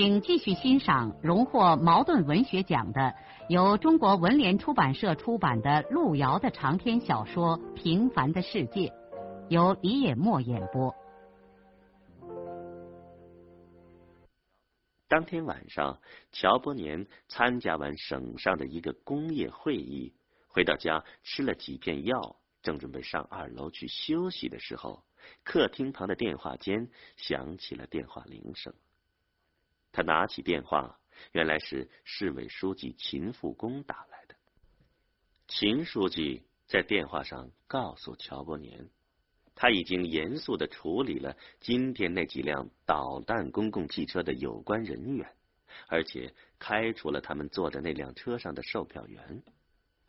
请继续欣赏荣获茅盾文学奖的、由中国文联出版社出版的路遥的长篇小说《平凡的世界》，由李野墨演播。当天晚上，乔伯年参加完省上的一个工业会议，回到家吃了几片药，正准备上二楼去休息的时候，客厅旁的电话间响起了电话铃声。他拿起电话，原来是市委书记秦复公打来的。秦书记在电话上告诉乔伯年，他已经严肃的处理了今天那几辆导弹公共汽车的有关人员，而且开除了他们坐的那辆车上的售票员。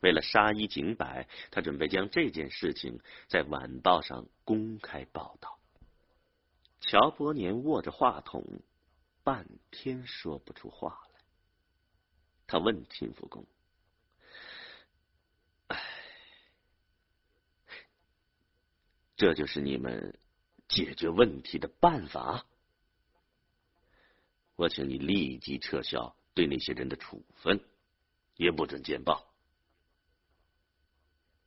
为了杀一儆百，他准备将这件事情在晚报上公开报道。乔伯年握着话筒。半天说不出话来，他问秦福公：“哎，这就是你们解决问题的办法？我请你立即撤销对那些人的处分，也不准见报。”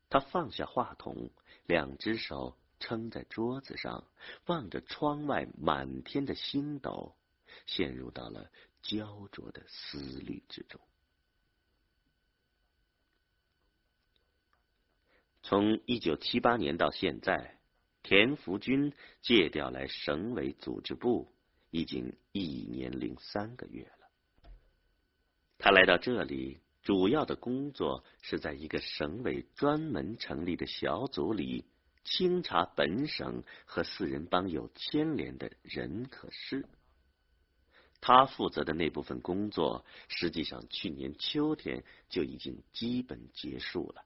他放下话筒，两只手撑在桌子上，望着窗外满天的星斗。陷入到了焦灼的思虑之中。从一九七八年到现在，田福军借调来省委组织部已经一年零三个月了。他来到这里，主要的工作是在一个省委专门成立的小组里清查本省和四人帮有牵连的人和事。他负责的那部分工作，实际上去年秋天就已经基本结束了。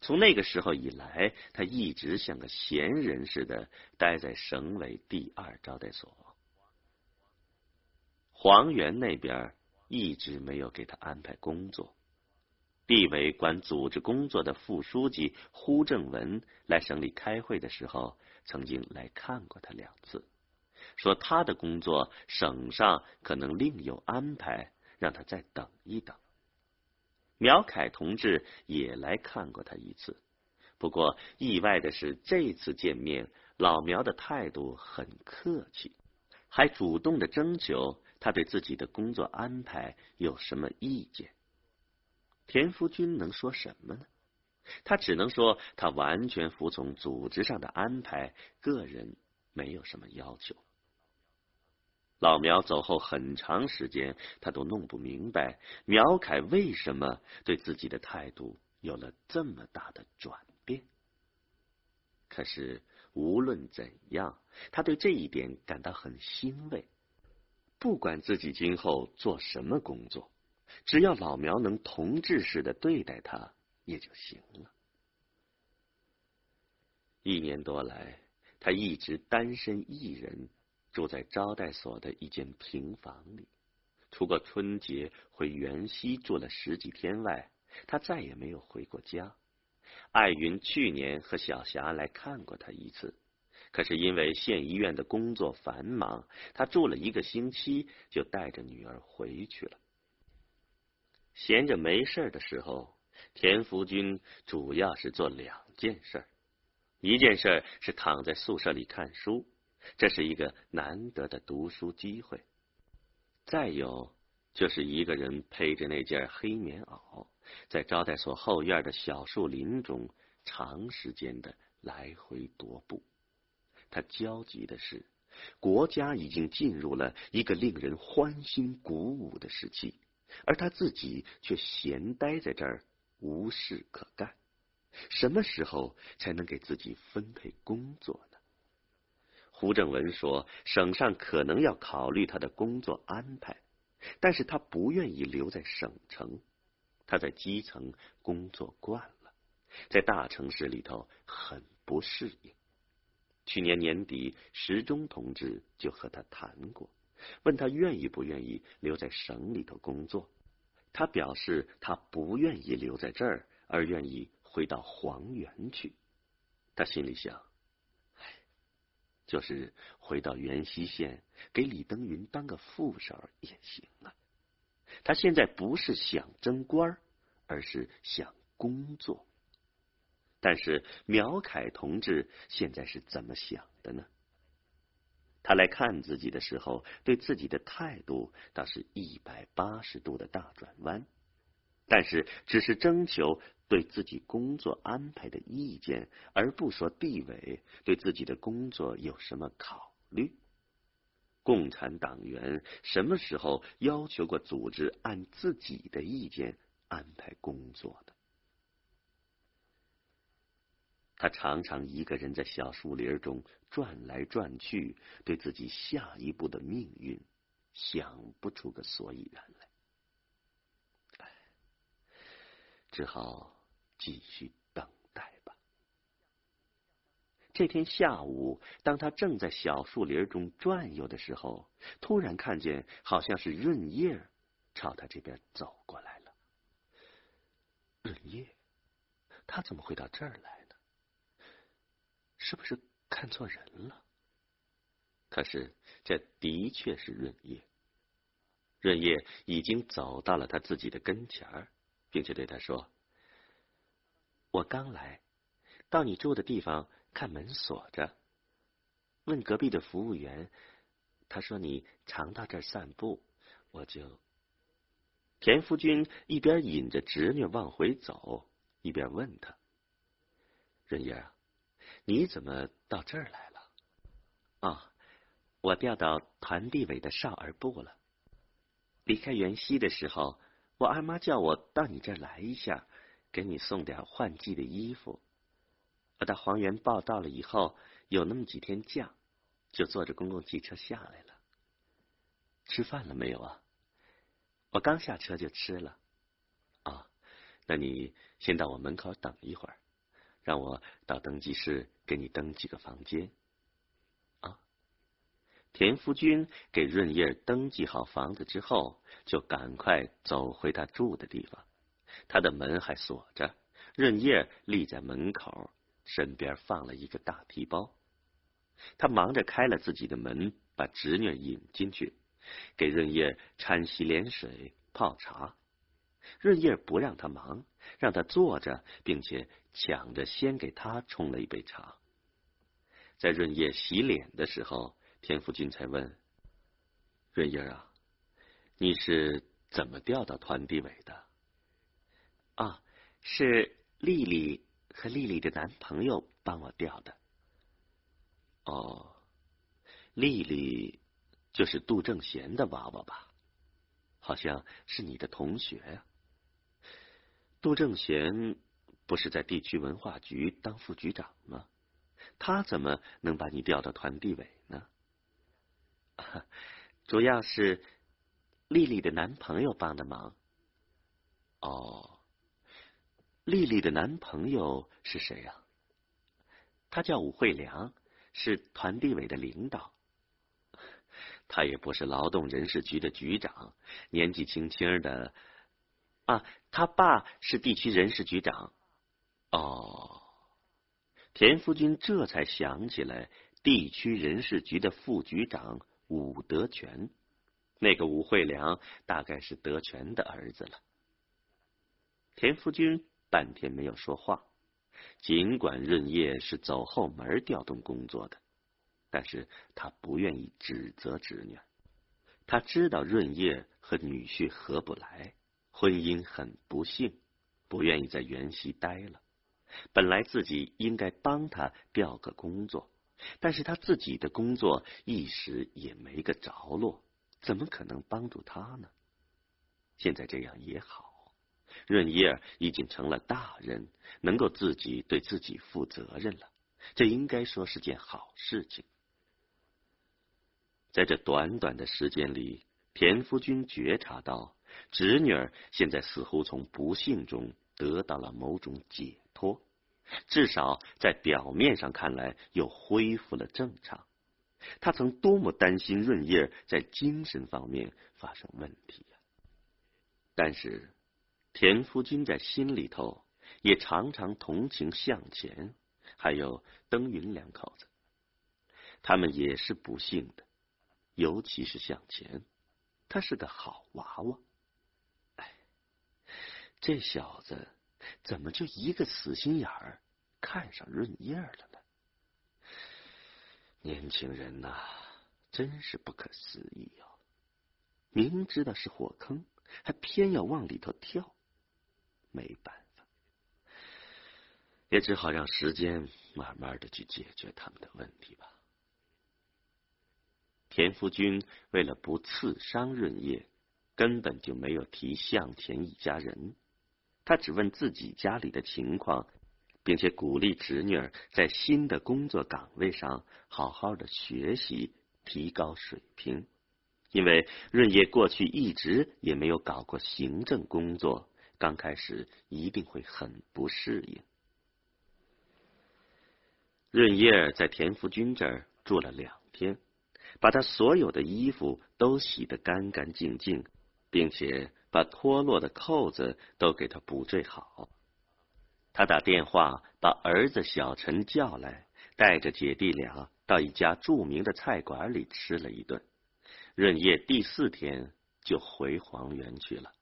从那个时候以来，他一直像个闲人似的待在省委第二招待所。黄原那边一直没有给他安排工作。地委管组织工作的副书记胡正文来省里开会的时候，曾经来看过他两次。说他的工作省上可能另有安排，让他再等一等。苗凯同志也来看过他一次，不过意外的是，这次见面老苗的态度很客气，还主动的征求他对自己的工作安排有什么意见。田福军能说什么呢？他只能说他完全服从组织上的安排，个人没有什么要求。老苗走后很长时间，他都弄不明白苗凯为什么对自己的态度有了这么大的转变。可是无论怎样，他对这一点感到很欣慰。不管自己今后做什么工作，只要老苗能同志似的对待他，也就行了。一年多来，他一直单身一人。住在招待所的一间平房里，除过春节回元溪住了十几天外，他再也没有回过家。艾云去年和小霞来看过他一次，可是因为县医院的工作繁忙，他住了一个星期就带着女儿回去了。闲着没事的时候，田福军主要是做两件事，一件事是躺在宿舍里看书。这是一个难得的读书机会。再有，就是一个人披着那件黑棉袄，在招待所后院的小树林中长时间的来回踱步。他焦急的是，国家已经进入了一个令人欢欣鼓舞的时期，而他自己却闲待在这儿，无事可干。什么时候才能给自己分配工作？胡正文说，省上可能要考虑他的工作安排，但是他不愿意留在省城。他在基层工作惯了，在大城市里头很不适应。去年年底，时钟同志就和他谈过，问他愿意不愿意留在省里头工作。他表示他不愿意留在这儿，而愿意回到黄原去。他心里想。就是回到元溪县给李登云当个副手也行啊。他现在不是想争官，而是想工作。但是苗凯同志现在是怎么想的呢？他来看自己的时候，对自己的态度倒是一百八十度的大转弯，但是只是征求。对自己工作安排的意见，而不说地委对自己的工作有什么考虑。共产党员什么时候要求过组织按自己的意见安排工作的？他常常一个人在小树林中转来转去，对自己下一步的命运想不出个所以然来，只好。继续等待吧。这天下午，当他正在小树林中转悠的时候，突然看见好像是润叶朝他这边走过来了。润叶，他怎么会到这儿来呢？是不是看错人了？可是这的确是润叶。润叶已经走到了他自己的跟前儿并且对他说。我刚来，到你住的地方看门锁着，问隔壁的服务员，他说你常到这儿散步，我就。田福君一边引着侄女往回走，一边问他：“润叶啊，你怎么到这儿来了？”啊，我调到团地委的少儿部了。离开元溪的时候，我二妈叫我到你这儿来一下。给你送点换季的衣服。我到黄原报道了以后，有那么几天假，就坐着公共汽车下来了。吃饭了没有啊？我刚下车就吃了。啊，那你先到我门口等一会儿，让我到登记室给你登几个房间。啊，田福军给润叶登记好房子之后，就赶快走回他住的地方。他的门还锁着，润叶立在门口，身边放了一个大皮包。他忙着开了自己的门，把侄女引进去，给润叶掺洗脸水、泡茶。润叶不让他忙，让他坐着，并且抢着先给他冲了一杯茶。在润叶洗脸的时候，田福军才问：“润叶啊，你是怎么调到团地委的？”啊，是丽丽和丽丽的男朋友帮我调的。哦，丽丽就是杜正贤的娃娃吧？好像是你的同学呀。杜正贤不是在地区文化局当副局长吗？他怎么能把你调到团地委呢？主要是丽丽的男朋友帮的忙。哦。丽丽的男朋友是谁呀？他叫武惠良，是团地委的领导。他也不是劳动人事局的局长，年纪轻轻的。啊，他爸是地区人事局长。哦，田福军这才想起来，地区人事局的副局长武德全，那个武惠良大概是德全的儿子了。田福军。半天没有说话，尽管润叶是走后门调动工作的，但是他不愿意指责侄女。他知道润叶和女婿合不来，婚姻很不幸，不愿意在原溪待了。本来自己应该帮他调个工作，但是他自己的工作一时也没个着落，怎么可能帮助他呢？现在这样也好。润叶已经成了大人，能够自己对自己负责任了，这应该说是件好事情。在这短短的时间里，田夫君觉察到，侄女儿现在似乎从不幸中得到了某种解脱，至少在表面上看来又恢复了正常。他曾多么担心润叶在精神方面发生问题呀！但是田夫君在心里头也常常同情向前，还有登云两口子，他们也是不幸的，尤其是向前，他是个好娃娃。哎，这小子怎么就一个死心眼儿看上润叶了呢？年轻人呐，真是不可思议哦！明知道是火坑，还偏要往里头跳，没办法，也只好让时间慢慢的去解决他们的问题吧。田福军为了不刺伤润叶，根本就没有提向前一家人，他只问自己家里的情况。并且鼓励侄女儿在新的工作岗位上好好的学习，提高水平。因为润叶过去一直也没有搞过行政工作，刚开始一定会很不适应。润叶在田福军这儿住了两天，把他所有的衣服都洗得干干净净，并且把脱落的扣子都给他补缀好。他打电话把儿子小陈叫来，带着姐弟俩到一家著名的菜馆里吃了一顿。润叶第四天就回黄原去了，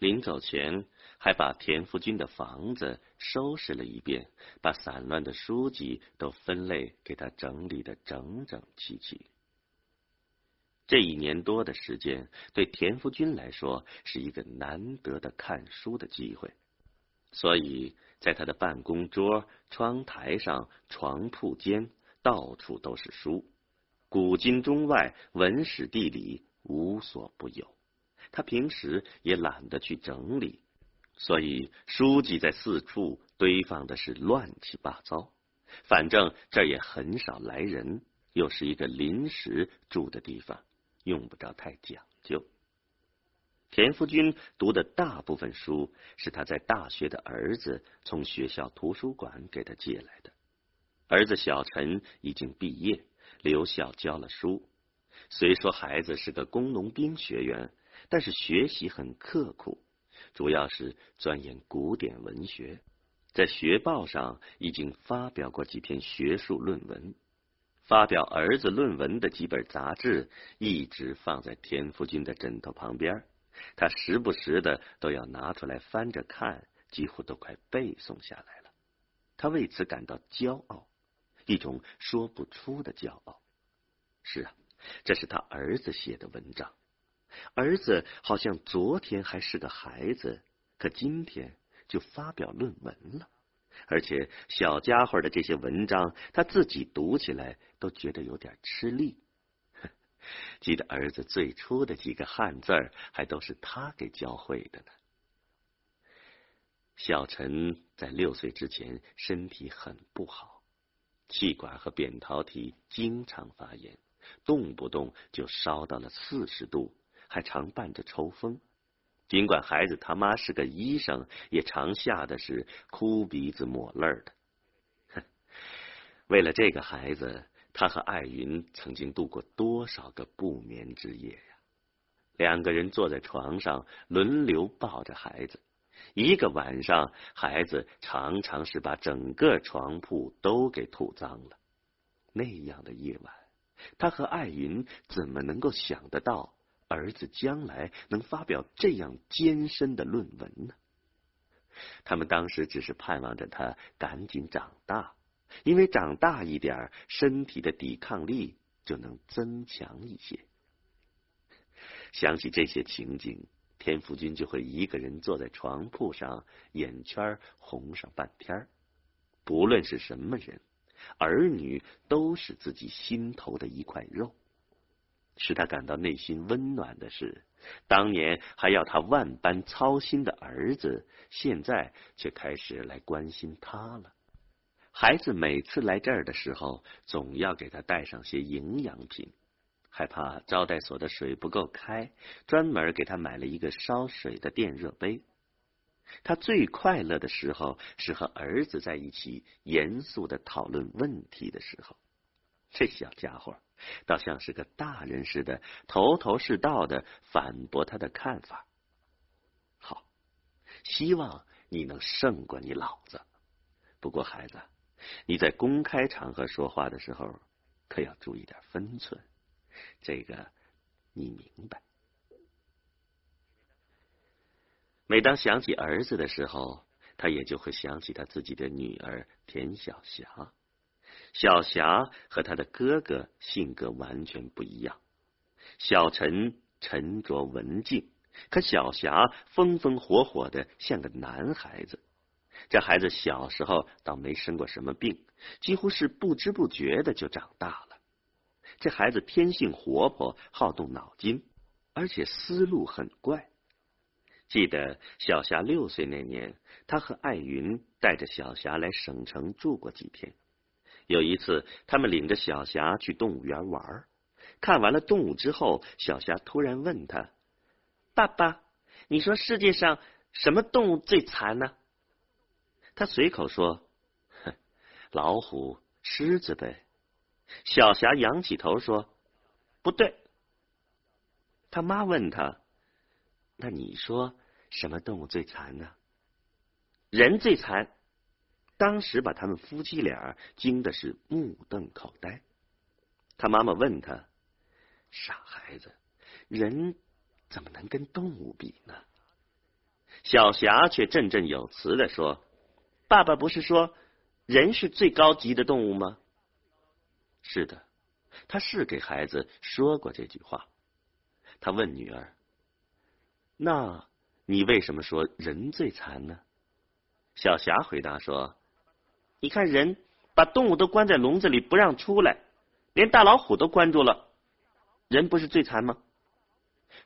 临走前还把田福军的房子收拾了一遍，把散乱的书籍都分类给他整理的整整齐齐。这一年多的时间，对田福军来说是一个难得的看书的机会，所以。在他的办公桌、窗台上、床铺间，到处都是书，古今中外、文史地理无所不有。他平时也懒得去整理，所以书籍在四处堆放的是乱七八糟。反正这儿也很少来人，又是一个临时住的地方，用不着太讲究。田福军读的大部分书是他在大学的儿子从学校图书馆给他借来的。儿子小陈已经毕业，留校教了书。虽说孩子是个工农兵学员，但是学习很刻苦，主要是钻研古典文学。在学报上已经发表过几篇学术论文。发表儿子论文的几本杂志一直放在田福军的枕头旁边。他时不时的都要拿出来翻着看，几乎都快背诵下来了。他为此感到骄傲，一种说不出的骄傲。是啊，这是他儿子写的文章。儿子好像昨天还是个孩子，可今天就发表论文了，而且小家伙的这些文章，他自己读起来都觉得有点吃力。记得儿子最初的几个汉字儿，还都是他给教会的呢。小陈在六岁之前身体很不好，气管和扁桃体经常发炎，动不动就烧到了四十度，还常伴着抽风。尽管孩子他妈是个医生，也常吓得是哭鼻子抹泪的。哼，为了这个孩子。他和艾云曾经度过多少个不眠之夜呀！两个人坐在床上，轮流抱着孩子。一个晚上，孩子常常是把整个床铺都给吐脏了。那样的夜晚，他和艾云怎么能够想得到儿子将来能发表这样艰深的论文呢？他们当时只是盼望着他赶紧长大。因为长大一点，身体的抵抗力就能增强一些。想起这些情景，田福军就会一个人坐在床铺上，眼圈红上半天。不论是什么人，儿女都是自己心头的一块肉。使他感到内心温暖的是，当年还要他万般操心的儿子，现在却开始来关心他了。孩子每次来这儿的时候，总要给他带上些营养品。害怕招待所的水不够开，专门给他买了一个烧水的电热杯。他最快乐的时候是和儿子在一起严肃的讨论问题的时候。这小家伙倒像是个大人似的，头头是道的反驳他的看法。好，希望你能胜过你老子。不过，孩子，你在公开场合说话的时候，可要注意点分寸。这个你明白。每当想起儿子的时候，他也就会想起他自己的女儿田小霞。小霞和他的哥哥性格完全不一样。小陈沉着文静，可小霞风风火火的，像个男孩子。这孩子小时候倒没生过什么病，几乎是不知不觉的就长大了。这孩子天性活泼，好动脑筋，而且思路很怪。记得小霞六岁那年，他和艾云带着小霞来省城住过几天。有一次，他们领着小霞去动物园玩，看完了动物之后，小霞突然问他：“爸爸，你说世界上什么动物最残呢？”他随口说：“哼，老虎、狮子呗。”小霞仰起头说：“不对。”他妈问他：“那你说什么动物最残呢？”人最残。当时把他们夫妻俩惊的是目瞪口呆。他妈妈问他：“傻孩子，人怎么能跟动物比呢？”小霞却振振有词的说：“爸爸不是说人是最高级的动物吗？”是的，他是给孩子说过这句话。他问女儿：“那你为什么说人最残呢？”小霞回答说：“你看人把动物都关在笼子里不让出来，连大老虎都关住了，人不是最残吗？”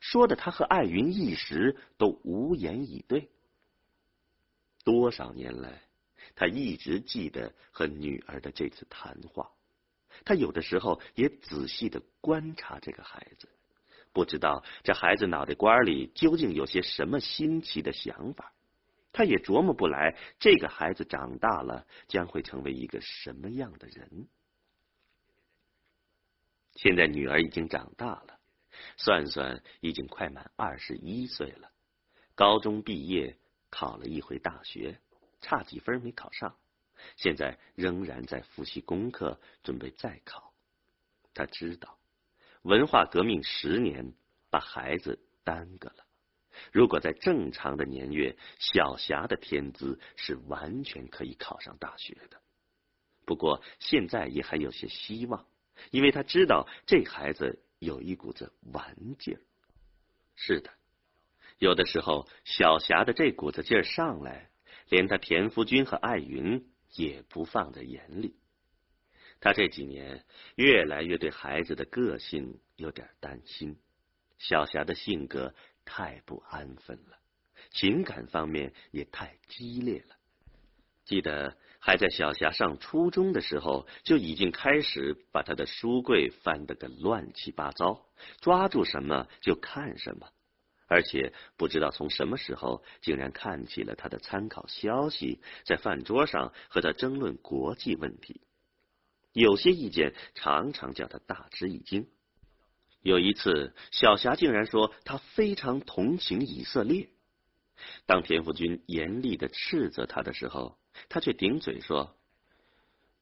说的他和艾云一时都无言以对。多少年来，他一直记得和女儿的这次谈话。他有的时候也仔细的观察这个孩子，不知道这孩子脑袋瓜里究竟有些什么新奇的想法。他也琢磨不来，这个孩子长大了将会成为一个什么样的人。现在女儿已经长大了，算算已经快满二十一岁了。高中毕业，考了一回大学，差几分没考上。现在仍然在复习功课，准备再考。他知道，文化革命十年把孩子耽搁了。如果在正常的年月，小霞的天资是完全可以考上大学的。不过现在也还有些希望，因为他知道这孩子有一股子顽劲儿。是的，有的时候小霞的这股子劲儿上来，连他田福军和艾云。也不放在眼里。他这几年越来越对孩子的个性有点担心。小霞的性格太不安分了，情感方面也太激烈了。记得还在小霞上初中的时候，就已经开始把他的书柜翻得个乱七八糟，抓住什么就看什么。而且不知道从什么时候，竟然看起了他的参考消息，在饭桌上和他争论国际问题。有些意见常常叫他大吃一惊。有一次，小霞竟然说她非常同情以色列。当田福军严厉的斥责他的时候，他却顶嘴说：“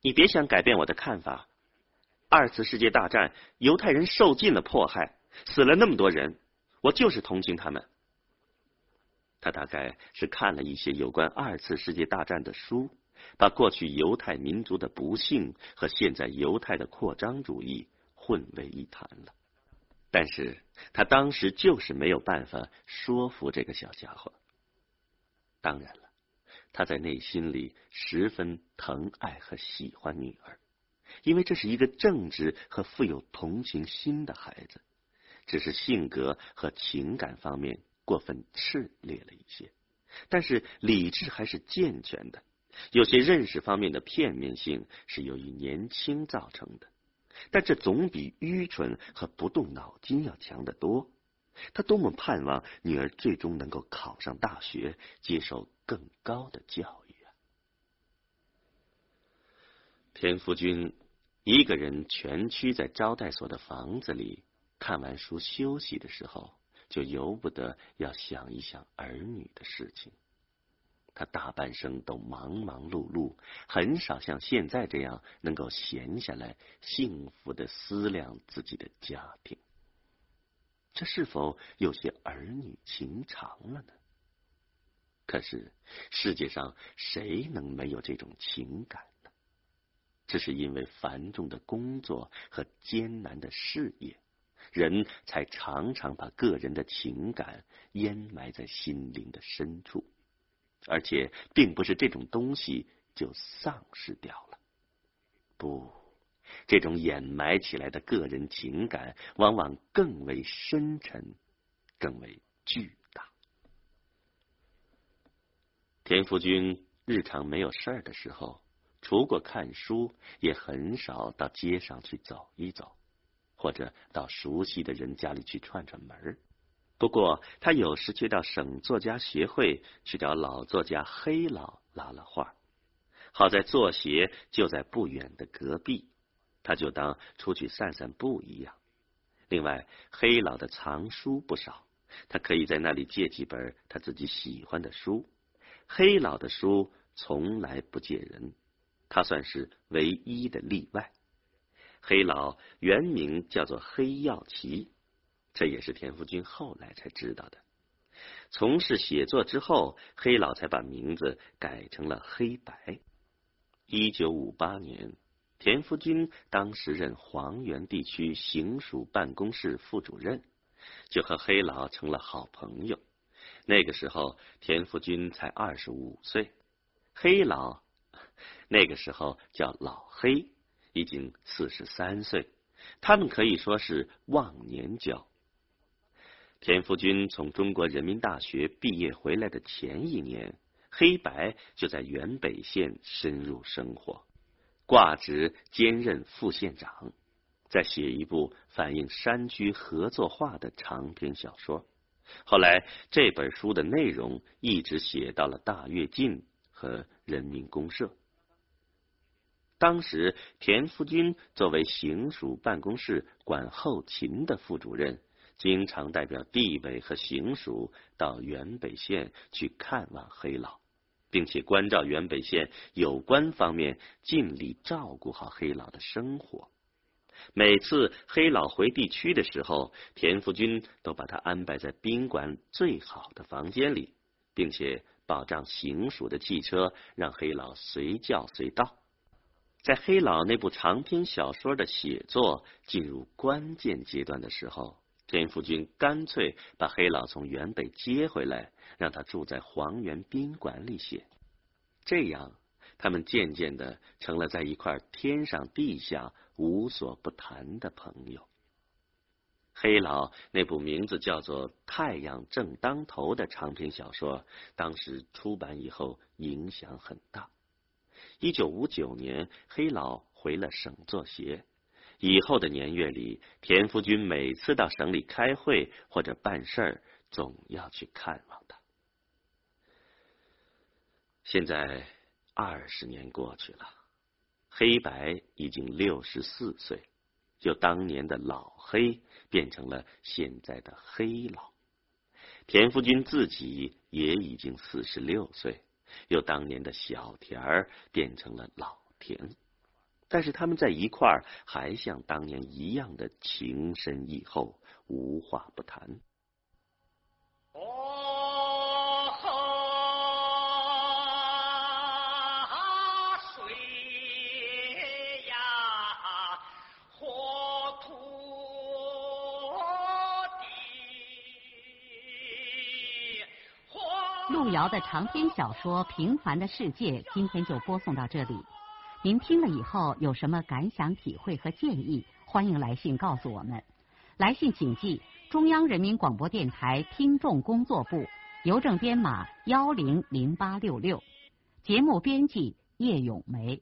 你别想改变我的看法。二次世界大战，犹太人受尽了迫害，死了那么多人。”我就是同情他们。他大概是看了一些有关二次世界大战的书，把过去犹太民族的不幸和现在犹太的扩张主义混为一谈了。但是他当时就是没有办法说服这个小家伙。当然了，他在内心里十分疼爱和喜欢女儿，因为这是一个正直和富有同情心的孩子。只是性格和情感方面过分炽烈了一些，但是理智还是健全的。有些认识方面的片面性是由于年轻造成的。但这总比愚蠢和不动脑筋要强得多。他多么盼望女儿最终能够考上大学，接受更高的教育啊！田福军一个人蜷曲在招待所的房子里，看完书休息的时候，就由不得要想一想儿女的事情。他大半生都忙忙碌碌，很少像现在这样能够闲下来，幸福的思量自己的家庭。这是否有些儿女情长了呢？可是世界上谁能没有这种情感呢？只是因为繁重的工作和艰难的事业，人才常常把个人的情感掩埋在心灵的深处。而且，并不是这种东西就丧失掉了。不，这种掩埋起来的个人情感，往往更为深沉，更为巨大。田福军日常没有事儿的时候，除过看书，也很少到街上去走一走，或者到熟悉的人家里去串串门儿。不过，他有时却到省作家协会去找老作家黑老拉拉话。好在作协就在不远的隔壁，他就当出去散散步一样。另外，黑老的藏书不少，他可以在那里借几本他自己喜欢的书。黑老的书从来不借人，他算是唯一的例外。黑老原名叫做黑耀奇。这也是田福军后来才知道的。从事写作之后，黑老才把名字改成了黑白。一九五八年，田福军当时任黄原地区行署办公室副主任，就和黑老成了好朋友。那个时候，田福军才二十五岁，黑老那个时候叫老黑，已经四十三岁。他们可以说是忘年交。田福军从中国人民大学毕业回来的前一年，黑白就在原北县深入生活，挂职兼任副县长，在写一部反映山区合作化的长篇小说。后来这本书的内容一直写到了大跃进和人民公社。当时田福军作为行署办公室管后勤的副主任。经常代表地委和行署到原北县去看望黑老，并且关照原北县有关方面尽力照顾好黑老的生活。每次黑老回地区的时候，田福军都把他安排在宾馆最好的房间里，并且保障行署的汽车让黑老随叫随到。在黑老那部长篇小说的写作进入关键阶段的时候。田福军干脆把黑老从原北接回来，让他住在黄原宾馆里写。这样，他们渐渐的成了在一块天上地下无所不谈的朋友。黑老那部名字叫做《太阳正当头》的长篇小说，当时出版以后影响很大。一九五九年，黑老回了省作协。以后的年月里，田福军每次到省里开会或者办事儿，总要去看望他。现在二十年过去了，黑白已经六十四岁，由当年的老黑变成了现在的黑老。田福军自己也已经四十六岁，由当年的小田儿变成了老田。但是他们在一块儿，还像当年一样的情深意厚，无话不谈。水呀，火土路遥的长篇小说《平凡的世界》，今天就播送到这里。您听了以后有什么感想、体会和建议？欢迎来信告诉我们。来信请寄中央人民广播电台听众工作部，邮政编码幺零零八六六。节目编辑叶咏梅。